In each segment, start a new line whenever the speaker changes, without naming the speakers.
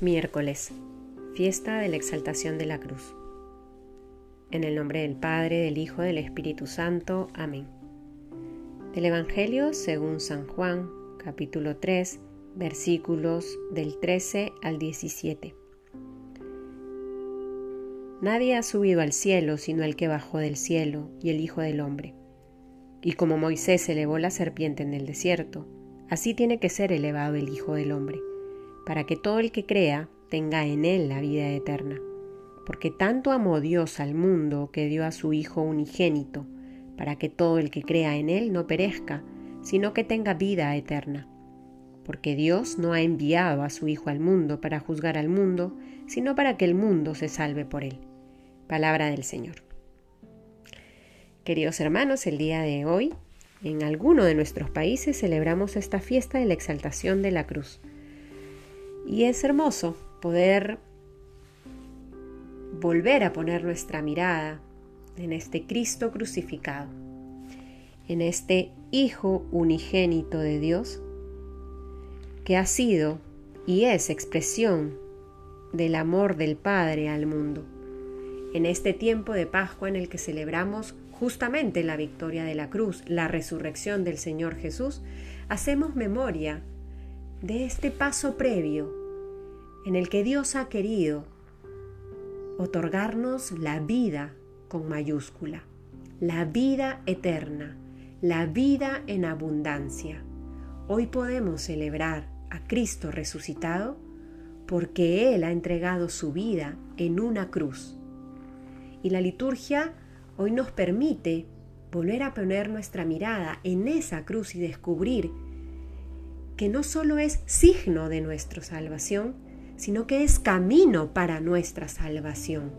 Miércoles, fiesta de la exaltación de la cruz. En el nombre del Padre, del Hijo, del Espíritu Santo. Amén. Del Evangelio según San Juan, capítulo 3, versículos del 13 al 17. Nadie ha subido al cielo sino el que bajó del cielo y el Hijo del Hombre. Y como Moisés elevó la serpiente en el desierto, así tiene que ser elevado el Hijo del Hombre para que todo el que crea tenga en él la vida eterna. Porque tanto amó Dios al mundo que dio a su Hijo unigénito, para que todo el que crea en él no perezca, sino que tenga vida eterna. Porque Dios no ha enviado a su Hijo al mundo para juzgar al mundo, sino para que el mundo se salve por él. Palabra del Señor. Queridos hermanos, el día de hoy, en alguno de nuestros países celebramos esta fiesta de la exaltación de la cruz y es hermoso poder volver a poner nuestra mirada en este Cristo crucificado, en este Hijo unigénito de Dios, que ha sido y es expresión del amor del Padre al mundo, en este tiempo de Pascua en el que celebramos justamente la victoria de la cruz, la resurrección del Señor Jesús, hacemos memoria de este paso previo en el que Dios ha querido otorgarnos la vida con mayúscula, la vida eterna, la vida en abundancia. Hoy podemos celebrar a Cristo resucitado porque Él ha entregado su vida en una cruz. Y la liturgia hoy nos permite volver a poner nuestra mirada en esa cruz y descubrir que no solo es signo de nuestra salvación, sino que es camino para nuestra salvación.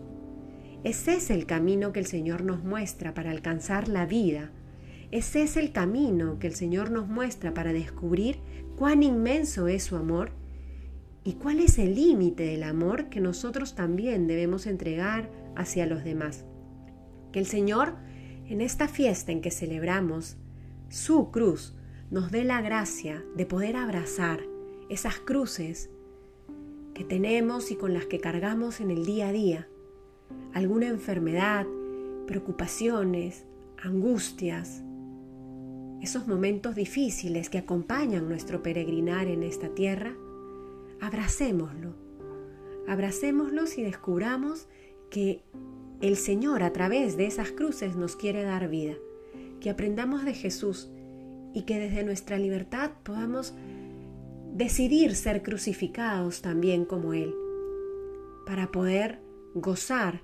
Ese es el camino que el Señor nos muestra para alcanzar la vida. Ese es el camino que el Señor nos muestra para descubrir cuán inmenso es su amor y cuál es el límite del amor que nosotros también debemos entregar hacia los demás. Que el Señor, en esta fiesta en que celebramos su cruz, nos dé la gracia de poder abrazar esas cruces que tenemos y con las que cargamos en el día a día, alguna enfermedad, preocupaciones, angustias, esos momentos difíciles que acompañan nuestro peregrinar en esta tierra, abracémoslo, abracémoslos y descubramos que el Señor a través de esas cruces nos quiere dar vida, que aprendamos de Jesús y que desde nuestra libertad podamos decidir ser crucificados también como Él, para poder gozar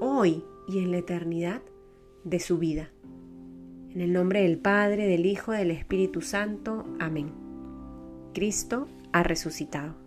hoy y en la eternidad de su vida. En el nombre del Padre, del Hijo, del Espíritu Santo. Amén. Cristo ha resucitado.